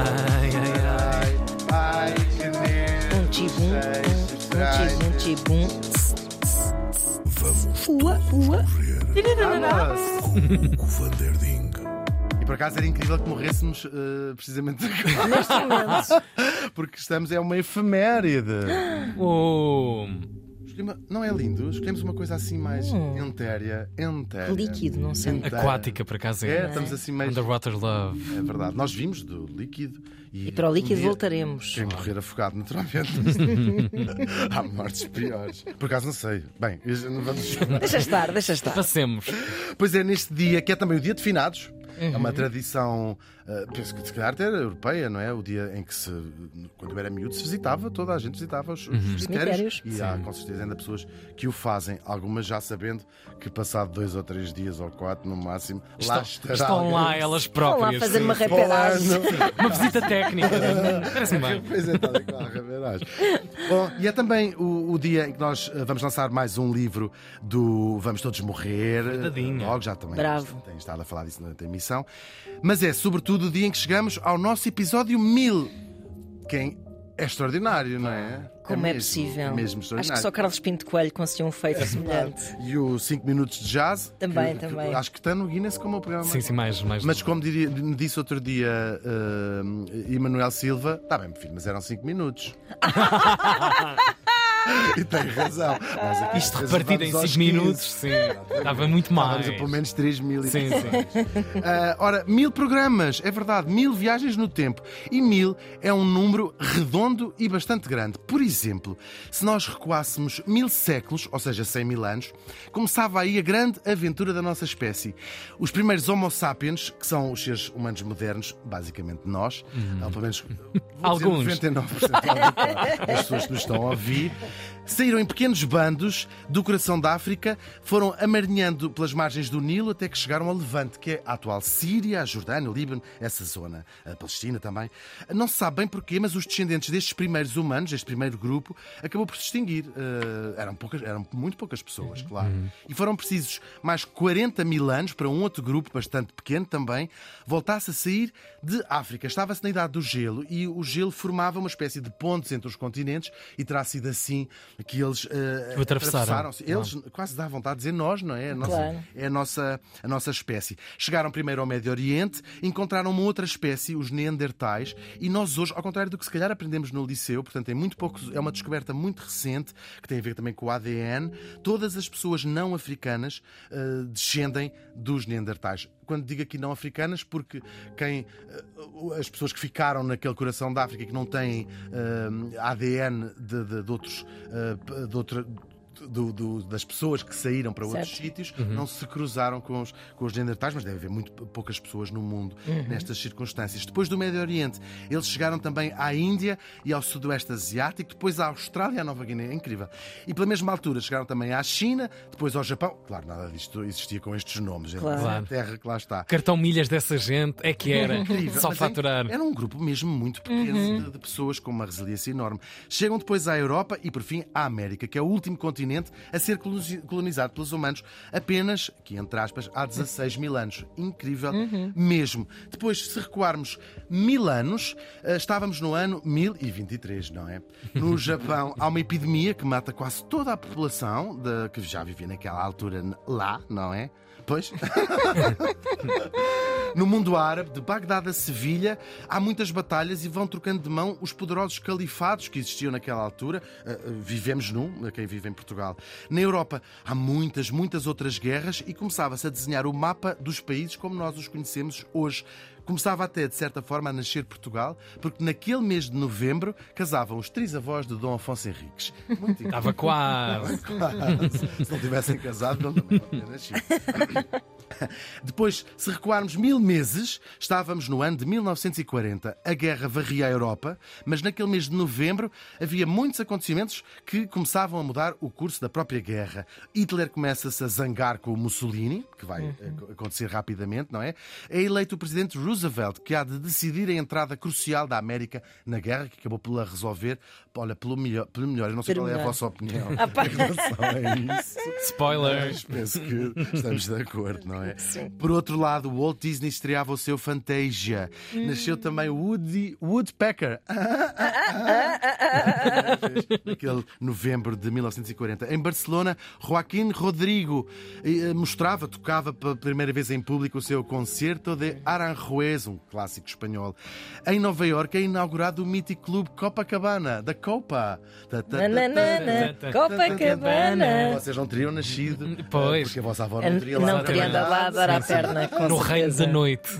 Ai, ai, ai. Ai, que Um tibum, um, um tibum, um tibum. Vamos Ua, ua. Com o Vanderding. E por acaso era incrível que morrêssemos eh, precisamente agora, Neste momento. porque estamos, é uma efeméride. Oh. Não é lindo? Escolhemos uma coisa assim mais entéria, entéria. Líquido, não sei. Aquática, por acaso É, é. estamos assim meio. Underwater Love. É verdade. Nós vimos do líquido. E, E para o líquido um dia- voltaremos. Quem morrer afogado, naturalmente. Há mortes piores. Por acaso não sei. Bem, não vamos. Deixa estar, deixa estar. Passemos. Pois é, neste dia, que é também o dia de finados. É Uhum. uma tradição, eh, penso que se calhar até era europeia, não é? O dia em que se, quando eu era miúdo, se visitava, toda a gente visitava os, os cemitérios. Cemitérios. E há com certeza ainda pessoas que o fazem, algumas já sabendo que passado dois ou três dias ou quatro no máximo, lá Estão, estará estão alguém. lá elas Vão lá próprias. fazer uma sim. reperagem. Uma visita técnica. Parece-me bem. Pois é. Bom, e é também o, o dia em que nós eh, vamos lançar mais um livro do Vamos Todos Morrer. Verdadinha. Logo, já também Bravo. tenho estado a falar disso na emissão. Mas é sobretudo o dia em que chegamos ao nosso episódio 1000. Quem é extraordinário, não é? Como é, mesmo, possível? É mesmo Acho que só Carlos Pinto Coelho conseguiu um feito semelhante. E o 5 minutos de jazz. Também, que- que também. acho que está no Guinness como o programa. Sim, sim, mais. mais Mas como diria- me disse outro dia uh, Emanuel Silva, está bem, filho, mas eram 5 minutos. e tem razão. Nós aqui, Isto repartido em vamos aos 5 minutos, 15. sim. Estava muito mais. Estávamos a pelo menos 3 mil e Sim, sim. Ah, ora, mil programas, é verdade, mil viagens no tempo. E mil é um número redondo e bastante grande. Por exemplo, se nós recuássemos mil séculos, ou seja, 100 mil anos, começava aí a grande aventura da nossa espécie. Os primeiros Homo sapiens, que são os seres humanos modernos, basicamente nós, ou pelo menos Alguns. 99% das pessoas que nos estão a ouvir, saíram em pequenos bandos do coração da África, foram amarinhando pelas margens do Nilo até que chegaram ao Levante, que é a atual Síria, a Jordânia, o Líbano, essa zona, a Palestina também. Não se sabe bem porquê, mas os descendentes destes primeiros humanos, este primeiro grupo, acabou por se extinguir. Eh, eram, poucas, eram muito poucas pessoas, claro. E foram precisos mais 40 mil anos para um outro grupo, bastante pequeno também, voltasse a sair de África. Estava-se na idade do gelo e o gelo formava uma espécie de pontes entre os continentes e terá sido assim que eles o atravessaram. atravessaram-se. Eles quase dá vontade de dizer nós, não é? A nossa, Claro. É a nossa, a nossa espécie. Chegaram primeiro ao Médio Oriente, encontraram uma outra espécie, os Neandertais, e nós hoje, ao contrário do que se calhar aprendemos no liceu, portanto é muito pouco, é uma descoberta muito recente, que tem a ver também com o ADN, todas as pessoas não africanas eh, descendem dos Neandertais. Quando digo aqui não africanas, porque quem eh, as pessoas que ficaram naquele coração da África e que não têm eh, ADN de, de- de outros eh, de outra- do- do- das pessoas que saíram para outros Certo. sítios não se cruzaram com os, com os neandertais, mas deve haver muito poucas pessoas no mundo nestas circunstâncias. Depois do Médio Oriente, eles chegaram também à Índia e ao Sudoeste Asiático, depois à Austrália e à Nova Guiné. É incrível. E pela mesma altura chegaram também à China, depois ao Japão. Claro, nada disto existia com estes nomes. É Claro. a terra que lá está. Cartão milhas dessa gente é que era. Incrível. Só Mas faturar. Era um grupo mesmo muito pequeno de, de pessoas com uma resiliência enorme. Chegam depois à Europa e, por fim, à América, que é o último continente a ser colonizado pelos humanos apenas, aqui entre aspas, há 16 mil anos. Incrível mesmo. Depois, se recuarmos mil anos, eh, estávamos no ano 1023, não é? No Japão há uma epidemia que mata quase toda a população de- que já vivia naquela altura lá, não é? Pois. No mundo árabe, de Bagdade a Sevilha, há muitas batalhas e vão trocando de mão os poderosos califados que existiam naquela altura. Uh, uh, vivemos num, a quem vive em Portugal. Na Europa, há muitas, muitas outras guerras e começava-se a desenhar o mapa dos países como nós os conhecemos hoje. Começava até, de certa forma, a nascer Portugal, porque naquele mês de novembro casavam os trisavós de Dom Afonso Henriques. Muito Estava quase. Quase. Se não tivessem casado, não também não tinha nascido. Depois, se recuarmos mil meses, estávamos no ano de 1940. A guerra varria a Europa, mas naquele mês de novembro havia muitos acontecimentos que começavam a mudar o curso da própria guerra. Hitler começa-se a zangar com o Mussolini, que vai eh, acontecer rapidamente, não é? É eleito o presidente Roosevelt, que há de decidir a entrada crucial da América na guerra, que acabou por resolver, olha, pelo melhor. Pelo melhor. Eu não sei qual é a vossa opinião Ah, em relação a isso. Spoilers. Mas penso que estamos de acordo, não é? Não é? Sim. Por outro lado, o Walt Disney estreava o seu Fantasia. Nasceu também o Woody Woodpecker. Naquele novembro de 1940. Em Barcelona, Joaquim Rodrigo eh, mostrava, tocava pela primeira vez em público o seu concerto de Aranjuez, um clássico espanhol. Em Nova Iorque é inaugurado o mítico clube Copacabana, da Copa. Copacabana. Vocês não teriam nascido, Pois. porque a vossa avó não teria lá Não teria andado lá a à perna, com No reino da noite.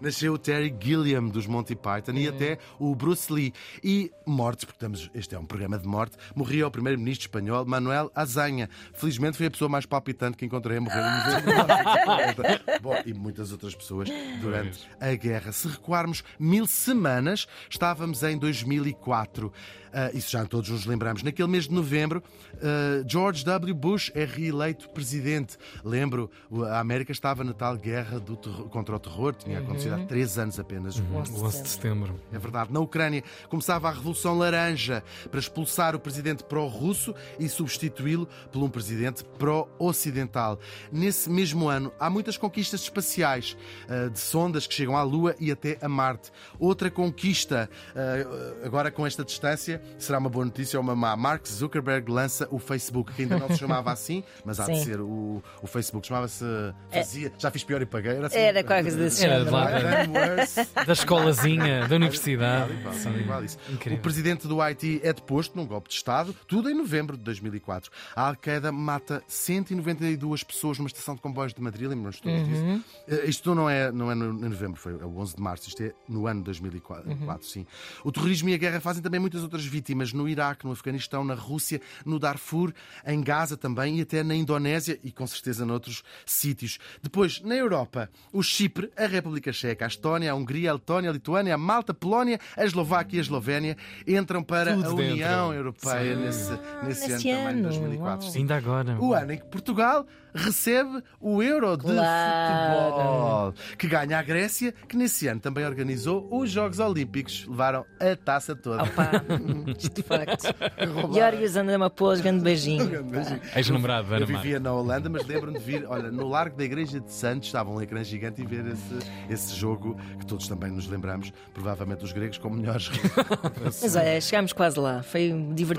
Nasceu o Terry Gilliam dos Monty Python e até o Bruce Lee. E mortes, porque estamos, este é um programa de morte, morria o primeiro-ministro espanhol Manuel Azanha. Felizmente foi a pessoa mais palpitante que encontrei a morrer 1950. Bom, e muitas outras pessoas durante a guerra. Se recuarmos mil semanas, estávamos em 2004. Ah, isso já todos nos lembramos. Naquele mês de novembro, ah, George W. Bush é reeleito presidente. Lembro, a América estava na tal guerra do terror- contra o terror, tinha acontecido há três anos apenas. O 11 de setembro. É verdade. Na Ucrânia começava a Revolução Laranja para expulsar o presidente pró-russo e substituí-lo por um presidente pró-ocidental. Nesse mesmo ano, há muitas conquistas espaciais ah, de sondas que chegam à Lua e até a Marte. Outra conquista, ah, agora com esta distância, será uma boa notícia ou uma má. Mark Zuckerberg lança o Facebook, que ainda não se chamava assim, mas há de Sim. ser o, o Facebook. Chamava-se. Fazia. Já fiz pior e paguei. Era, assim, Era qualquer coisa desse Era género. de lá. Done worse. Da escolazinha, da universidade. Igual, Sim. igual isso. Incrível. O presidente do Haiti é deposto num golpe de Estado, tudo em novembro de 2004. A Al-Qaeda mata 192 pessoas numa estação de comboios de Madrid, lembram-nos todos disso? Eh, Isto não é, não é no, em novembro, foi é o 11 de março, isto é no ano de 2004, sim. O terrorismo e a guerra fazem também muitas outras vítimas no Iraque, no Afeganistão, na Rússia, no Darfur, em Gaza também e até na Indonésia e com certeza noutros sítios. Depois, na Europa, o Chipre, a República Checa, a Estónia, a Hungria, a Letónia, a Lituânia, a Malta, a Polónia, a Eslováquia e a Eslovénia entram para Tudo a dentro. União Europeia nesse, nesse, nesse ano, também, de ano, 2004. uau. Sim. Ainda agora. O ano em que Portugal recebe o Euro de Claro. futebol, que ganha a Grécia, que nesse ano também organizou os Jogos Olímpicos. Levaram a taça toda. Opa, isto de facto. Georgios anda uma pôs, grande beijinho. Ex-namorado da Eu Mar. vivia na Holanda, mas lembro-me de vir, olha, no Largo da Igreja de Santos, estava um ecrã gigante e ver esse, esse jogo que todos também nos lembramos, provavelmente os gregos com melhores. Mas olha, chegámos quase lá. Foi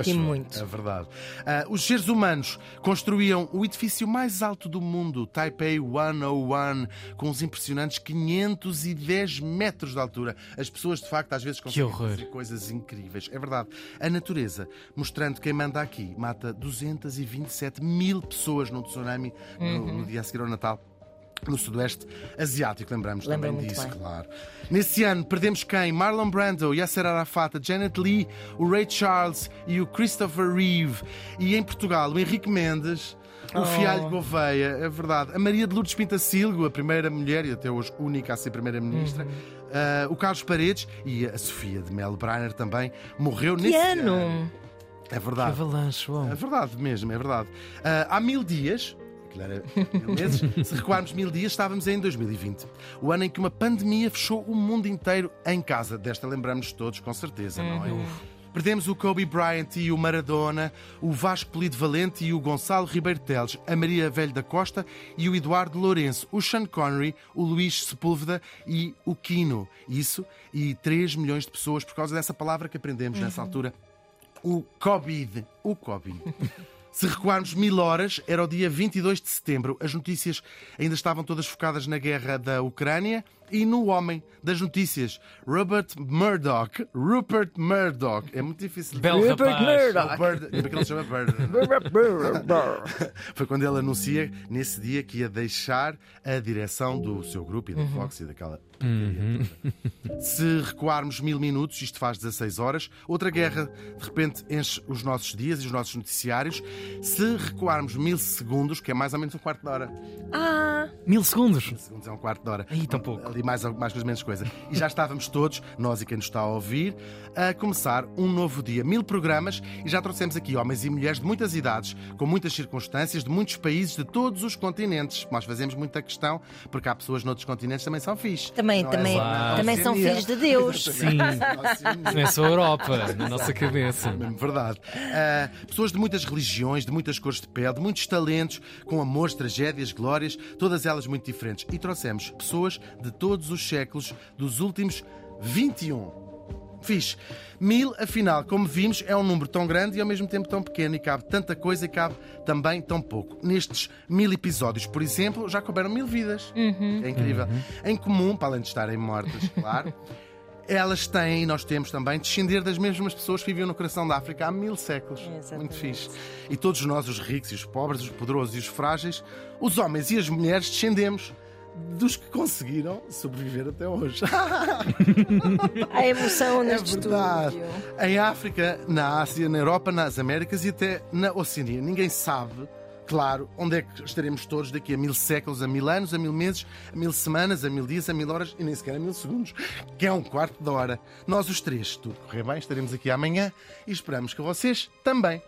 foi, muito. É verdade. Ah, os seres humanos construíam o edifício mais alto do mundo, Taipei 101, com os impressionantes 510 metros de altura. As pessoas, de facto, às vezes conseguem fazer coisas incríveis. É verdade. A natureza, mostrando quem manda aqui, mata 227 mil pessoas num tsunami no- no, dia a seguir ao Natal. No Sudoeste Asiático, lembramos Lembro também disso, bem. claro. Nesse ano perdemos quem? Marlon Brando, Yasser Arafat, Janet Lee, o Ray Charles e o Christopher Reeve. E em Portugal, o Henrique Mendes, o Oh. Fialho Gouveia, é verdade. A Maria de Lourdes Pintacilgo, a primeira mulher e até hoje única a ser primeira-ministra. Uhum. Ah, o Carlos Paredes e a Sofia de Mel Brainer também morreu Que nesse ano! É verdade. Avalanche, uau. É verdade mesmo, é verdade. Ah, há mil dias. era mil meses, se recuarmos mil dias, estávamos em 2020. O ano em que uma pandemia fechou o mundo inteiro em casa. Desta lembramos todos, com certeza, não é? Perdemos o Kobe Bryant e o Maradona, o Vasco Polido Valente e o Gonçalo Ribeiro Teles, a Maria Velho da Costa e o Eduardo Lourenço, o Sean Connery, o Luís Sepúlveda e o Quino. Isso e 3 milhões de pessoas por causa dessa palavra que aprendemos nessa altura o Covid. O Covid. Se recuarmos mil horas, era o dia 22 de setembro. As notícias ainda estavam todas focadas na guerra da Ucrânia e no homem das notícias, Robert Murdoch. Rupert Murdoch. É muito difícil de Belo Rupert. Murdoch. o Bird, porque ele se chama Bird. Foi quando ele anuncia nesse dia que ia deixar a direção do seu grupo e da Fox e daquela. toda. Se recuarmos mil minutos, isto faz 16 horas, outra guerra de repente enche os nossos dias e os nossos noticiários. Se recuarmos mil segundos, que é mais ou menos um quarto de hora, Ah, Mil segundos. segundos é um quarto de hora. Aí, tão pouco. E mais, mais coisa, menos coisa. E já estávamos todos, nós e quem nos está a ouvir, a começar um novo dia. Mil programas e já trouxemos aqui homens e mulheres de muitas idades, com muitas circunstâncias, de muitos países, de todos os continentes. Nós fazemos muita questão, porque há pessoas noutros continentes que também são fixe. Também, Não é também, também são filhos de Deus. Sim. Não é só a Europa, na nossa cabeça. Mesmo verdade. Ah, pessoas de muitas religiões, de muitas cores de pele, de muitos talentos, com amores, tragédias, glórias, todas elas muito diferentes. E trouxemos pessoas de todos os séculos dos últimos 21. Fixe. Mil, afinal, como vimos, é um número tão grande e ao mesmo tempo tão pequeno e cabe tanta coisa e cabe também tão pouco. Nestes mil episódios, por exemplo, já couberam mil vidas. É incrível. Em comum, para além de estarem mortas, claro. Elas têm, e nós temos também, descender das mesmas pessoas que viviam no coração da África há mil séculos. Exatamente. Muito fixe. E todos nós, os ricos e os pobres, os poderosos e os frágeis, os homens e as mulheres, descendemos dos que conseguiram sobreviver até hoje. A emoção neste É verdade. estúdio. Em África, na Ásia, na Europa, nas Américas e até na Oceania. Ninguém sabe, claro, onde é que estaremos todos daqui a mil séculos, a mil anos, a mil meses, a mil semanas, a mil dias, a mil horas e nem sequer a mil segundos, que é um quarto de hora. Nós os três, se tudo correr bem, estaremos aqui amanhã e esperamos que vocês também.